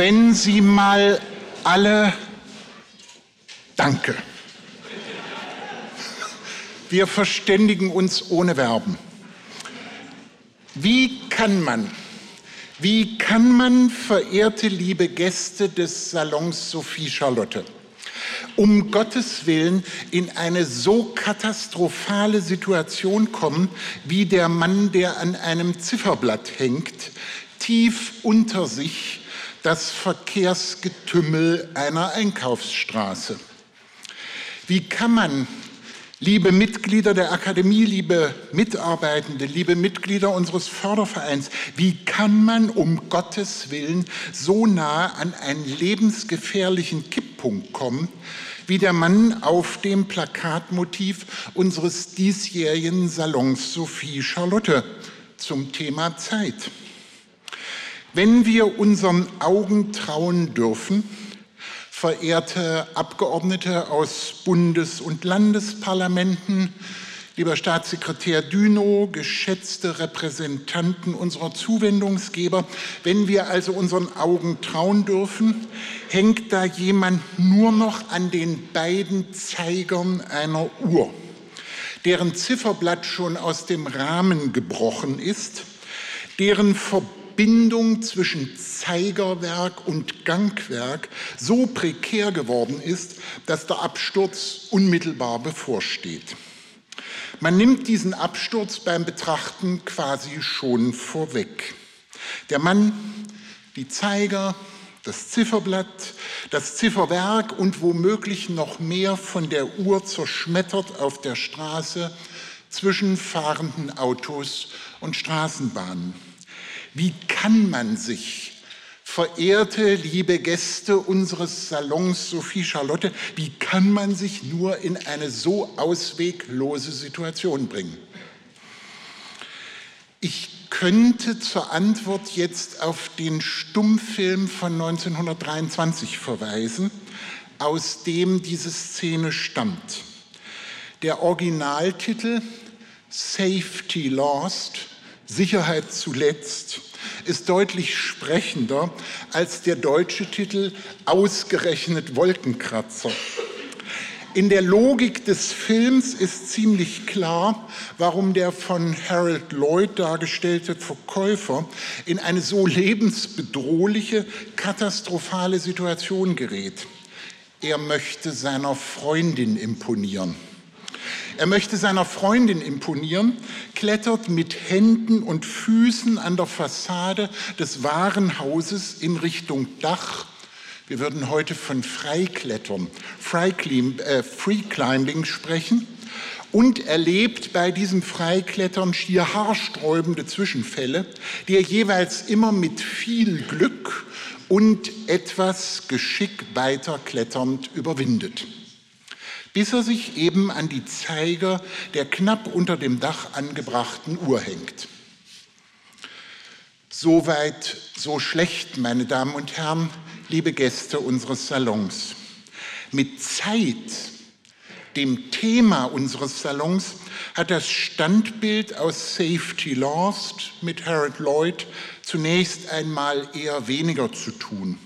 wenn Sie mal alle Danke. Wir verständigen uns ohne Verben. Wie kann man, wie kann man, verehrte liebe Gäste des Salons Sophie Charlotte, um Gottes Willen in eine so katastrophale Situation kommen, wie der Mann, der an einem Zifferblatt hängt, tief unter sich das Verkehrsgetümmel einer Einkaufsstraße. Wie kann man, liebe Mitglieder der Akademie, liebe Mitarbeitende, liebe Mitglieder unseres Fördervereins, wie kann man um Gottes Willen so nah an einen lebensgefährlichen Kipppunkt kommen, wie der Mann auf dem Plakatmotiv unseres diesjährigen Salons Sophie Charlotte zum Thema Zeit? Wenn wir unseren Augen trauen dürfen, verehrte Abgeordnete aus Bundes- und Landesparlamenten, lieber Staatssekretär Dünow, geschätzte Repräsentanten unserer Zuwendungsgeber, wenn wir also unseren Augen trauen dürfen, hängt da jemand nur noch an den beiden Zeigern einer Uhr, deren Zifferblatt schon aus dem Rahmen gebrochen ist, deren Verbindung Verbindung zwischen Zeigerwerk und Gangwerk so prekär geworden ist, dass der Absturz unmittelbar bevorsteht. Man nimmt diesen Absturz beim Betrachten quasi schon vorweg. Der Mann, die Zeiger, das Zifferblatt, das Zifferwerk und womöglich noch mehr von der Uhr zerschmettert auf der Straße zwischen fahrenden Autos und Straßenbahnen. Wie kann man sich, verehrte liebe Gäste unseres Salons Sophie Charlotte, wie kann man sich nur in eine so ausweglose Situation bringen? Ich könnte zur Antwort jetzt auf den Stummfilm von 1923 verweisen, aus dem diese Szene stammt. Der Originaltitel Safety Lost Sicherheit zuletzt ist deutlich sprechender als der deutsche Titel Ausgerechnet Wolkenkratzer. In der Logik des Films ist ziemlich klar, warum der von Harold Lloyd dargestellte Verkäufer in eine so lebensbedrohliche, katastrophale Situation gerät. Er möchte seiner Freundin imponieren. Er möchte seiner Freundin imponieren, klettert mit Händen und Füßen an der Fassade des Warenhauses in Richtung Dach. Wir würden heute von Freiklettern, äh, Free Climbing sprechen und erlebt bei diesem Freiklettern schier haarsträubende Zwischenfälle, die er jeweils immer mit viel Glück und etwas Geschick weiterkletternd überwindet bis er sich eben an die Zeiger der knapp unter dem Dach angebrachten Uhr hängt. Soweit, so schlecht, meine Damen und Herren, liebe Gäste unseres Salons. Mit Zeit, dem Thema unseres Salons, hat das Standbild aus Safety Lost mit Harold Lloyd zunächst einmal eher weniger zu tun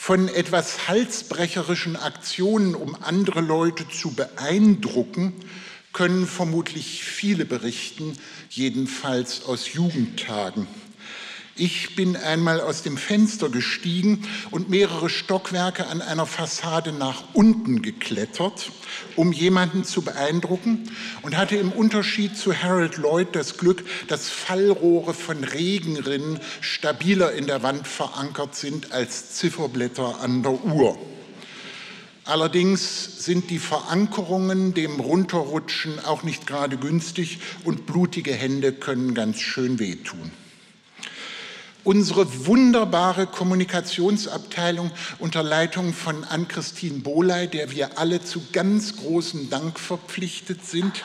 von etwas halsbrecherischen Aktionen, um andere Leute zu beeindrucken, können vermutlich viele berichten, jedenfalls aus Jugendtagen. Ich bin einmal aus dem Fenster gestiegen und mehrere Stockwerke an einer Fassade nach unten geklettert, um jemanden zu beeindrucken und hatte im Unterschied zu Harold Lloyd das Glück, dass Fallrohre von Regenrinnen stabiler in der Wand verankert sind als Zifferblätter an der Uhr. Allerdings sind die Verankerungen dem Runterrutschen auch nicht gerade günstig und blutige Hände können ganz schön wehtun. Unsere wunderbare Kommunikationsabteilung unter Leitung von Ann-Christine Bohley, der wir alle zu ganz großem Dank verpflichtet sind,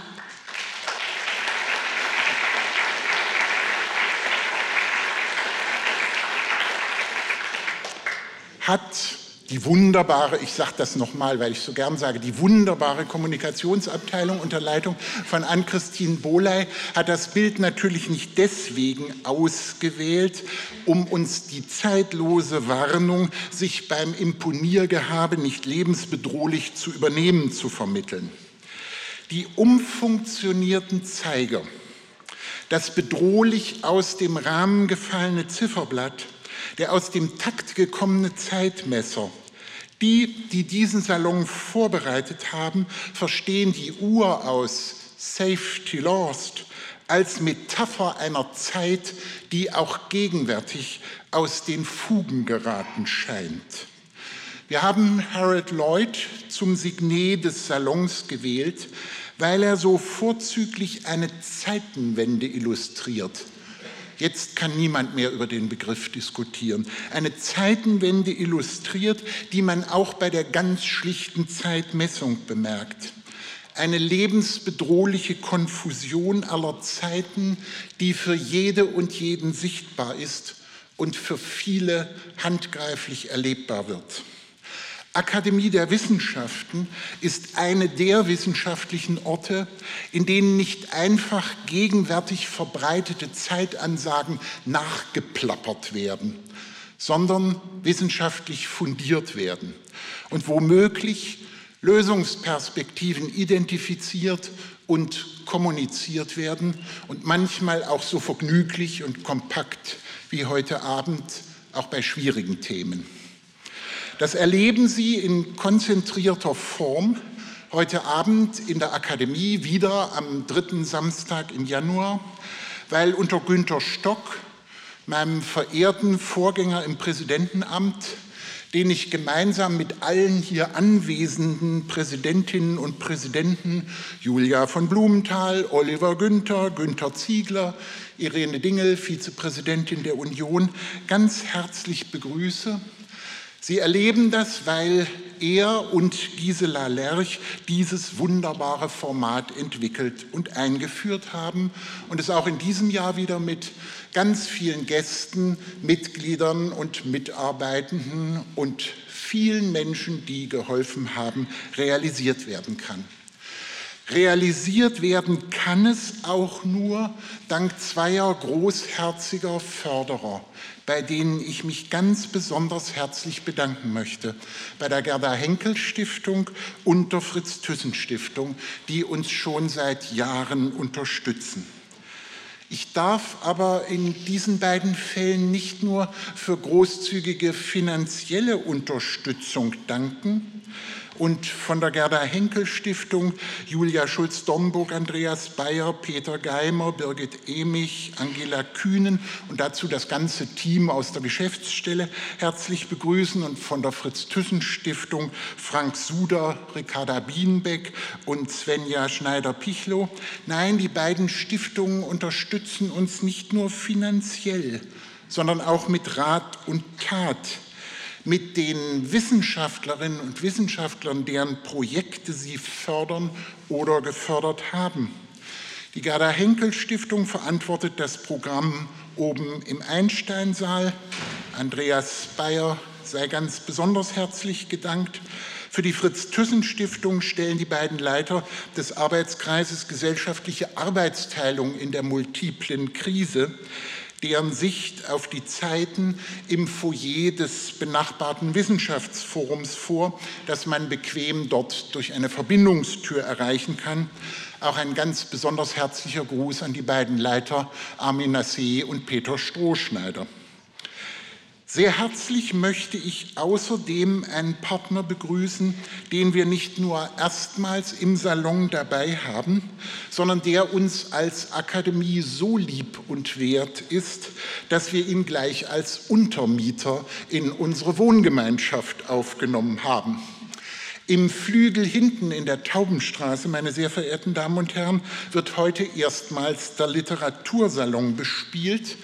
hat die wunderbare, ich sage das nochmal, weil ich so gern sage, die wunderbare Kommunikationsabteilung unter Leitung von Ann-Christine Boley hat das Bild natürlich nicht deswegen ausgewählt, um uns die zeitlose Warnung, sich beim Imponiergehabe nicht lebensbedrohlich zu übernehmen, zu vermitteln. Die umfunktionierten Zeiger, das bedrohlich aus dem Rahmen gefallene Zifferblatt, der aus dem Takt gekommene Zeitmesser. Die, die diesen Salon vorbereitet haben, verstehen die Uhr aus Safety Lost als Metapher einer Zeit, die auch gegenwärtig aus den Fugen geraten scheint. Wir haben Harold Lloyd zum Signet des Salons gewählt, weil er so vorzüglich eine Zeitenwende illustriert. Jetzt kann niemand mehr über den Begriff diskutieren. Eine Zeitenwende illustriert, die man auch bei der ganz schlichten Zeitmessung bemerkt. Eine lebensbedrohliche Konfusion aller Zeiten, die für jede und jeden sichtbar ist und für viele handgreiflich erlebbar wird. Akademie der Wissenschaften ist eine der wissenschaftlichen Orte, in denen nicht einfach gegenwärtig verbreitete Zeitansagen nachgeplappert werden, sondern wissenschaftlich fundiert werden und womöglich Lösungsperspektiven identifiziert und kommuniziert werden und manchmal auch so vergnüglich und kompakt wie heute Abend auch bei schwierigen Themen. Das erleben Sie in konzentrierter Form heute Abend in der Akademie wieder am dritten Samstag im Januar, weil unter Günter Stock, meinem verehrten Vorgänger im Präsidentenamt, den ich gemeinsam mit allen hier anwesenden Präsidentinnen und Präsidenten, Julia von Blumenthal, Oliver Günther, Günther Ziegler, Irene Dingel, Vizepräsidentin der Union, ganz herzlich begrüße Sie erleben das, weil er und Gisela Lerch dieses wunderbare Format entwickelt und eingeführt haben und es auch in diesem Jahr wieder mit ganz vielen Gästen, Mitgliedern und Mitarbeitenden und vielen Menschen, die geholfen haben, realisiert werden kann. Realisiert werden kann es auch nur dank zweier großherziger Förderer, bei denen ich mich ganz besonders herzlich bedanken möchte. Bei der Gerda Henkel Stiftung und der Fritz Thyssen Stiftung, die uns schon seit Jahren unterstützen. Ich darf aber in diesen beiden Fällen nicht nur für großzügige finanzielle Unterstützung danken, und von der Gerda Henkel Stiftung Julia Schulz-Domburg, Andreas Bayer, Peter Geimer, Birgit Emich, Angela Kühnen und dazu das ganze Team aus der Geschäftsstelle herzlich begrüßen und von der Fritz-Thyssen-Stiftung Frank Suder, Ricarda Bienbeck und Svenja Schneider-Pichlow. Nein, die beiden Stiftungen unterstützen uns nicht nur finanziell, sondern auch mit Rat und Tat mit den Wissenschaftlerinnen und Wissenschaftlern, deren Projekte sie fördern oder gefördert haben. Die Gerda Henkel Stiftung verantwortet das Programm oben im Einsteinsaal. Andreas Bayer sei ganz besonders herzlich gedankt. Für die Fritz-Thyssen-Stiftung stellen die beiden Leiter des Arbeitskreises Gesellschaftliche Arbeitsteilung in der multiplen Krise deren Sicht auf die Zeiten im Foyer des benachbarten Wissenschaftsforums vor, das man bequem dort durch eine Verbindungstür erreichen kann. Auch ein ganz besonders herzlicher Gruß an die beiden Leiter Armin Nassé und Peter Strohschneider. Sehr herzlich möchte ich außerdem einen Partner begrüßen, den wir nicht nur erstmals im Salon dabei haben, sondern der uns als Akademie so lieb und wert ist, dass wir ihn gleich als Untermieter in unsere Wohngemeinschaft aufgenommen haben. Im Flügel hinten in der Taubenstraße, meine sehr verehrten Damen und Herren, wird heute erstmals der Literatursalon bespielt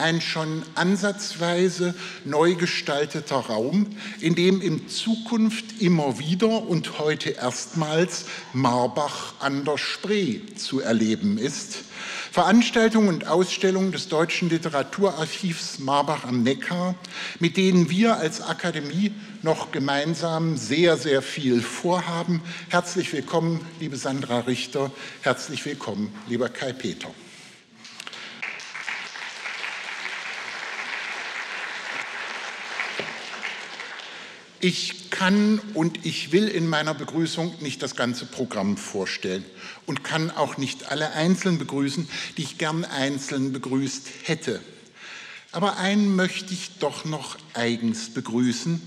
ein schon ansatzweise neu gestalteter Raum, in dem in Zukunft immer wieder und heute erstmals Marbach an der Spree zu erleben ist. Veranstaltungen und Ausstellungen des Deutschen Literaturarchivs Marbach am Neckar, mit denen wir als Akademie noch gemeinsam sehr, sehr viel vorhaben. Herzlich willkommen, liebe Sandra Richter. Herzlich willkommen, lieber Kai Peter. Ich kann und ich will in meiner Begrüßung nicht das ganze Programm vorstellen und kann auch nicht alle einzeln begrüßen, die ich gern einzeln begrüßt hätte. Aber einen möchte ich doch noch eigens begrüßen,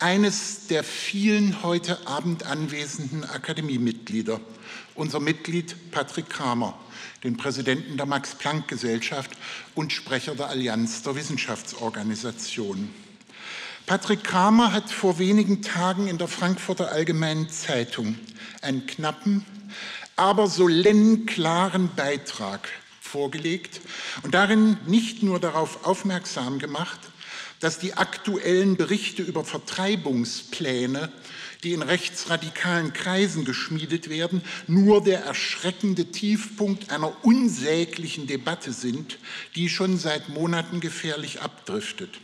eines der vielen heute Abend anwesenden Akademiemitglieder, unser Mitglied Patrick Kramer, den Präsidenten der Max-Planck-Gesellschaft und Sprecher der Allianz der Wissenschaftsorganisationen. Patrick Kramer hat vor wenigen Tagen in der Frankfurter Allgemeinen Zeitung einen knappen, aber solenn-klaren Beitrag vorgelegt und darin nicht nur darauf aufmerksam gemacht, dass die aktuellen Berichte über Vertreibungspläne, die in rechtsradikalen Kreisen geschmiedet werden, nur der erschreckende Tiefpunkt einer unsäglichen Debatte sind, die schon seit Monaten gefährlich abdriftet.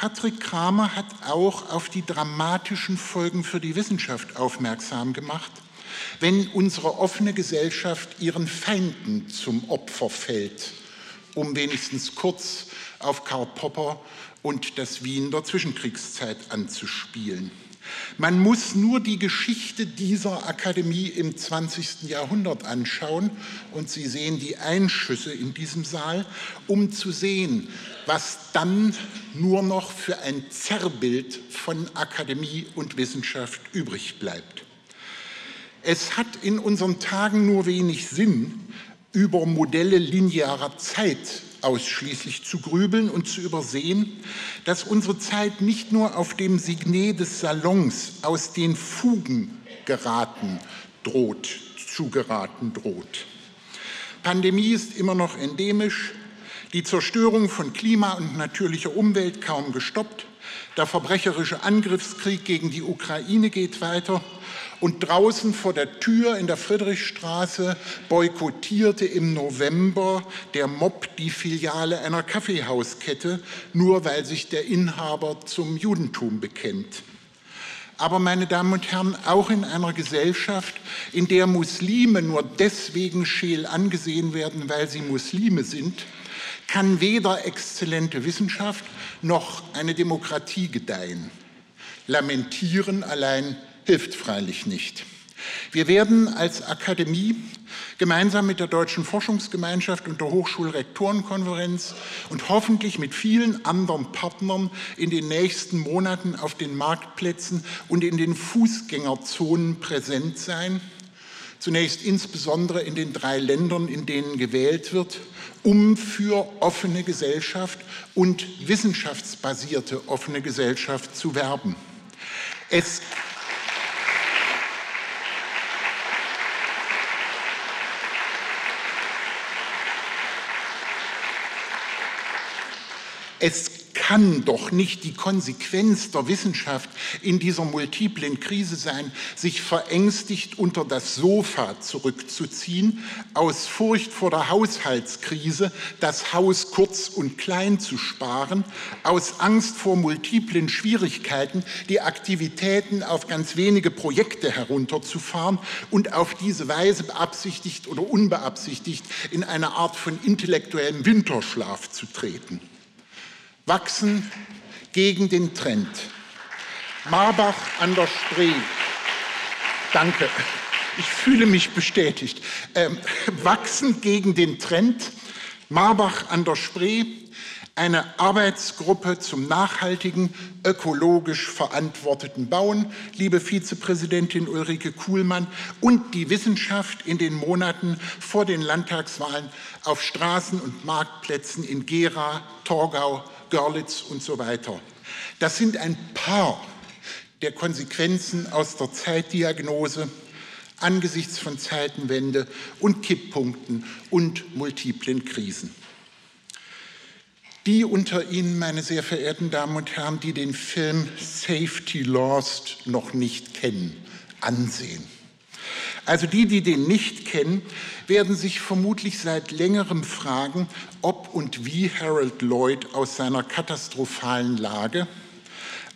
Patrick Kramer hat auch auf die dramatischen Folgen für die Wissenschaft aufmerksam gemacht, wenn unsere offene Gesellschaft ihren Feinden zum Opfer fällt, um wenigstens kurz auf Karl Popper und das Wien der Zwischenkriegszeit anzuspielen. Man muss nur die Geschichte dieser Akademie im 20. Jahrhundert anschauen und Sie sehen die Einschüsse in diesem Saal, um zu sehen, was dann nur noch für ein Zerrbild von Akademie und Wissenschaft übrig bleibt. Es hat in unseren Tagen nur wenig Sinn, über Modelle linearer Zeit ausschließlich zu grübeln und zu übersehen, dass unsere Zeit nicht nur auf dem Signet des Salons aus den Fugen geraten droht, zu geraten droht. Pandemie ist immer noch endemisch, die Zerstörung von Klima und natürlicher Umwelt kaum gestoppt, der verbrecherische Angriffskrieg gegen die Ukraine geht weiter und draußen vor der Tür in der Friedrichstraße boykottierte im November der Mob die Filiale einer Kaffeehauskette, nur weil sich der Inhaber zum Judentum bekennt. Aber meine Damen und Herren, auch in einer Gesellschaft, in der Muslime nur deswegen scheel angesehen werden, weil sie Muslime sind, kann weder exzellente Wissenschaft noch eine Demokratie gedeihen. Lamentieren allein hilft freilich nicht. Wir werden als Akademie gemeinsam mit der Deutschen Forschungsgemeinschaft und der Hochschulrektorenkonferenz und hoffentlich mit vielen anderen Partnern in den nächsten Monaten auf den Marktplätzen und in den Fußgängerzonen präsent sein. Zunächst insbesondere in den drei Ländern, in denen gewählt wird, um für offene Gesellschaft und wissenschaftsbasierte offene Gesellschaft zu werben. Es Es kann doch nicht die Konsequenz der Wissenschaft in dieser multiplen Krise sein, sich verängstigt unter das Sofa zurückzuziehen, aus Furcht vor der Haushaltskrise das Haus kurz und klein zu sparen, aus Angst vor multiplen Schwierigkeiten die Aktivitäten auf ganz wenige Projekte herunterzufahren und auf diese Weise beabsichtigt oder unbeabsichtigt in eine Art von intellektuellem Winterschlaf zu treten wachsen gegen den Trend. Marbach an der Spree. Danke. Ich fühle mich bestätigt. Ähm, wachsen gegen den Trend. Marbach an der Spree eine Arbeitsgruppe zum nachhaltigen, ökologisch verantworteten Bauen, liebe Vizepräsidentin Ulrike Kuhlmann, und die Wissenschaft in den Monaten vor den Landtagswahlen auf Straßen und Marktplätzen in Gera, Torgau, Görlitz und so weiter. Das sind ein paar der Konsequenzen aus der Zeitdiagnose angesichts von Zeitenwende und Kipppunkten und multiplen Krisen. die unter Ihnen, meine sehr verehrten Damen und Herren, die den Film Safety Lost noch nicht kennen, ansehen. Also die, die den nicht kennen, werden sich vermutlich seit längerem fragen, ob und wie Harold Lloyd aus seiner katastrophalen Lage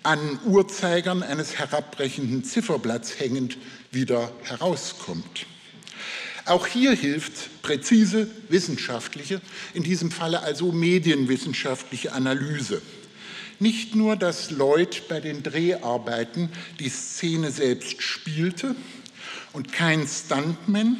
an Uhrzeigern eines herabbrechenden Zifferblatts hängend wieder herauskommt. Auch hier hilft präzise wissenschaftliche, in diesem Falle also medienwissenschaftliche Analyse. Nicht nur, dass Lloyd bei den Dreharbeiten die Szene selbst spielte und kein Stuntman,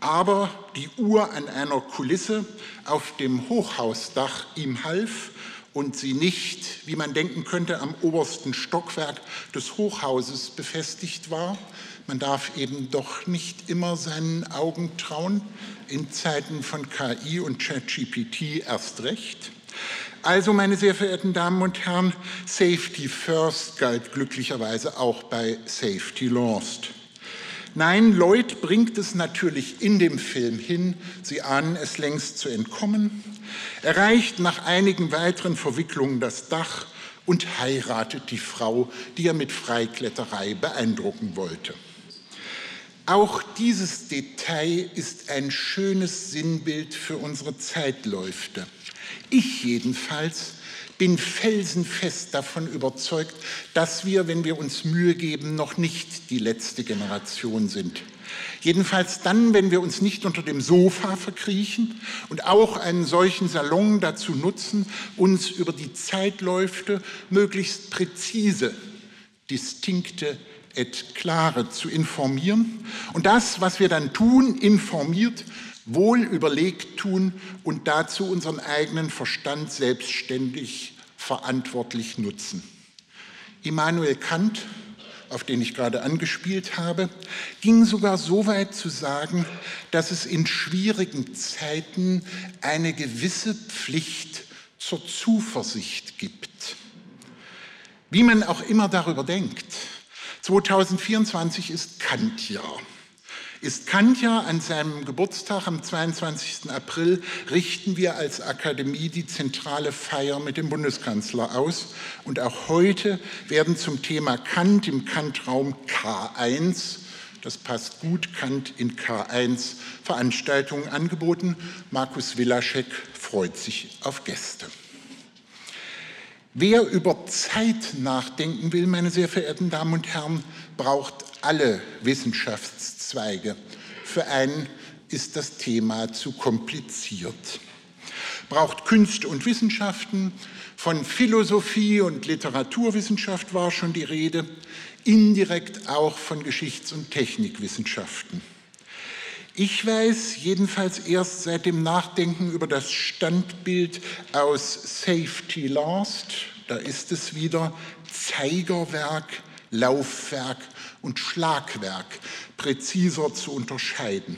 aber die Uhr an einer Kulisse auf dem Hochhausdach ihm half und sie nicht, wie man denken könnte, am obersten Stockwerk des Hochhauses befestigt war, man darf eben doch nicht immer seinen Augen trauen, in Zeiten von KI und ChatGPT erst recht. Also, meine sehr verehrten Damen und Herren, Safety First galt glücklicherweise auch bei Safety Lost. Nein, Lloyd bringt es natürlich in dem Film hin, Sie ahnen es längst zu entkommen, erreicht nach einigen weiteren Verwicklungen das Dach und heiratet die Frau, die er mit Freikletterei beeindrucken wollte. Auch dieses Detail ist ein schönes Sinnbild für unsere Zeitläufte. Ich jedenfalls bin felsenfest davon überzeugt, dass wir, wenn wir uns Mühe geben, noch nicht die letzte Generation sind. Jedenfalls dann, wenn wir uns nicht unter dem Sofa verkriechen und auch einen solchen Salon dazu nutzen, uns über die Zeitläufte möglichst präzise, distinkte et klare zu informieren und das, was wir dann tun, informiert, wohl überlegt tun und dazu unseren eigenen Verstand selbstständig verantwortlich nutzen. Immanuel Kant, auf den ich gerade angespielt habe, ging sogar so weit zu sagen, dass es in schwierigen Zeiten eine gewisse Pflicht zur Zuversicht gibt. Wie man auch immer darüber denkt, 2024 ist Kantjahr. Ist Kantjahr an seinem Geburtstag am 22. April richten wir als Akademie die zentrale Feier mit dem Bundeskanzler aus. Und auch heute werden zum Thema Kant im Kantraum K1 das passt gut, Kant in K1 Veranstaltungen angeboten. Markus Wilaschek freut sich auf Gäste. Wer über Zeit nachdenken will, meine sehr verehrten Damen und Herren, braucht alle Wissenschaftszweige. Für einen ist das Thema zu kompliziert. Braucht Künste und Wissenschaften, von Philosophie und Literaturwissenschaft war schon die Rede, indirekt auch von Geschichts- und Technikwissenschaften. Ich weiß jedenfalls erst seit dem Nachdenken über das Standbild aus Safety Last, da ist es wieder, Zeigerwerk, Laufwerk und Schlagwerk präziser zu unterscheiden.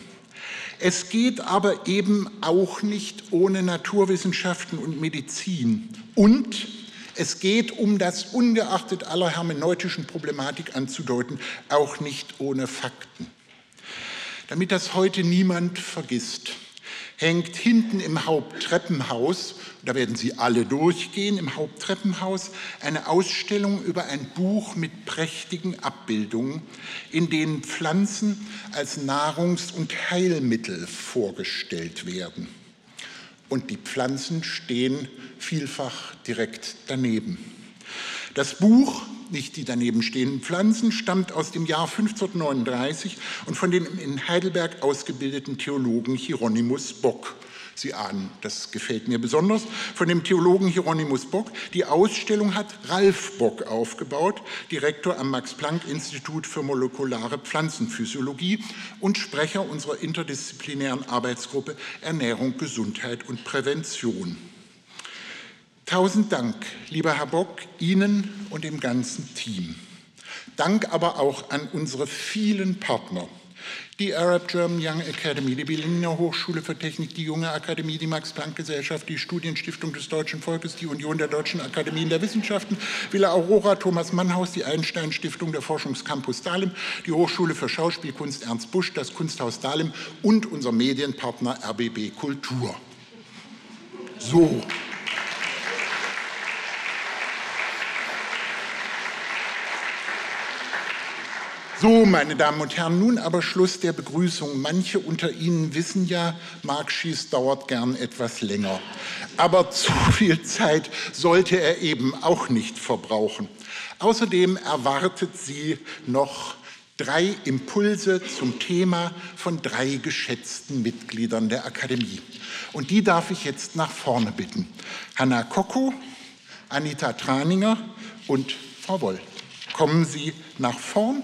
Es geht aber eben auch nicht ohne Naturwissenschaften und Medizin. Und es geht, um das ungeachtet aller hermeneutischen Problematik anzudeuten, auch nicht ohne Fakten. Damit das heute niemand vergisst, hängt hinten im Haupttreppenhaus, da werden Sie alle durchgehen, im Haupttreppenhaus eine Ausstellung über ein Buch mit prächtigen Abbildungen, in denen Pflanzen als Nahrungs- und Heilmittel vorgestellt werden. Und die Pflanzen stehen vielfach direkt daneben. Das Buch nicht die daneben stehenden Pflanzen, stammt aus dem Jahr 1539 und von dem in Heidelberg ausgebildeten Theologen Hieronymus Bock. Sie ahnen, das gefällt mir besonders, von dem Theologen Hieronymus Bock. Die Ausstellung hat Ralf Bock aufgebaut, Direktor am Max-Planck-Institut für molekulare Pflanzenphysiologie und Sprecher unserer interdisziplinären Arbeitsgruppe Ernährung, Gesundheit und Prävention. Tausend Dank, lieber Herr Bock, Ihnen und dem ganzen Team. Dank aber auch an unsere vielen Partner. Die Arab German Young Academy, die Berliner Hochschule für Technik, die Junge Akademie, die Max-Planck-Gesellschaft, die Studienstiftung des Deutschen Volkes, die Union der Deutschen Akademien der Wissenschaften, Villa Aurora, Thomas Mannhaus, die Einstein-Stiftung, der Forschungscampus Dahlem, die Hochschule für Schauspielkunst Ernst Busch, das Kunsthaus Dahlem und unser Medienpartner RBB Kultur. So. So, meine Damen und Herren, nun aber Schluss der Begrüßung. Manche unter Ihnen wissen ja, Mark Schieß dauert gern etwas länger. Aber zu viel Zeit sollte er eben auch nicht verbrauchen. Außerdem erwartet Sie noch drei Impulse zum Thema von drei geschätzten Mitgliedern der Akademie. Und die darf ich jetzt nach vorne bitten. Hanna Kocko, Anita Traninger und Frau Woll. Kommen Sie nach vorn.